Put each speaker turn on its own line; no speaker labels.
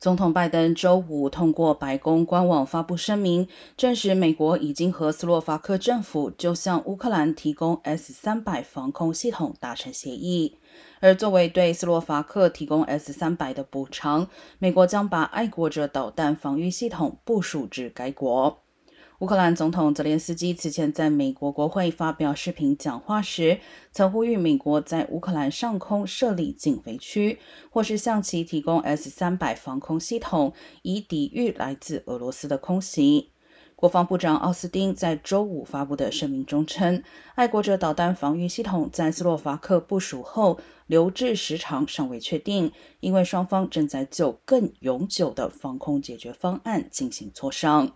总统拜登周五通过白宫官网发布声明，证实美国已经和斯洛伐克政府就向乌克兰提供 S 三百防空系统达成协议。而作为对斯洛伐克提供 S 三百的补偿，美国将把爱国者导弹防御系统部署至该国。乌克兰总统泽连斯基此前在美国国会发表视频讲话时，曾呼吁美国在乌克兰上空设立警备区，或是向其提供 S 三百防空系统，以抵御来自俄罗斯的空袭。国防部长奥斯汀在周五发布的声明中称，爱国者导弹防御系统在斯洛伐克部署后，留置时长尚未确定，因为双方正在就更永久的防空解决方案进行磋商。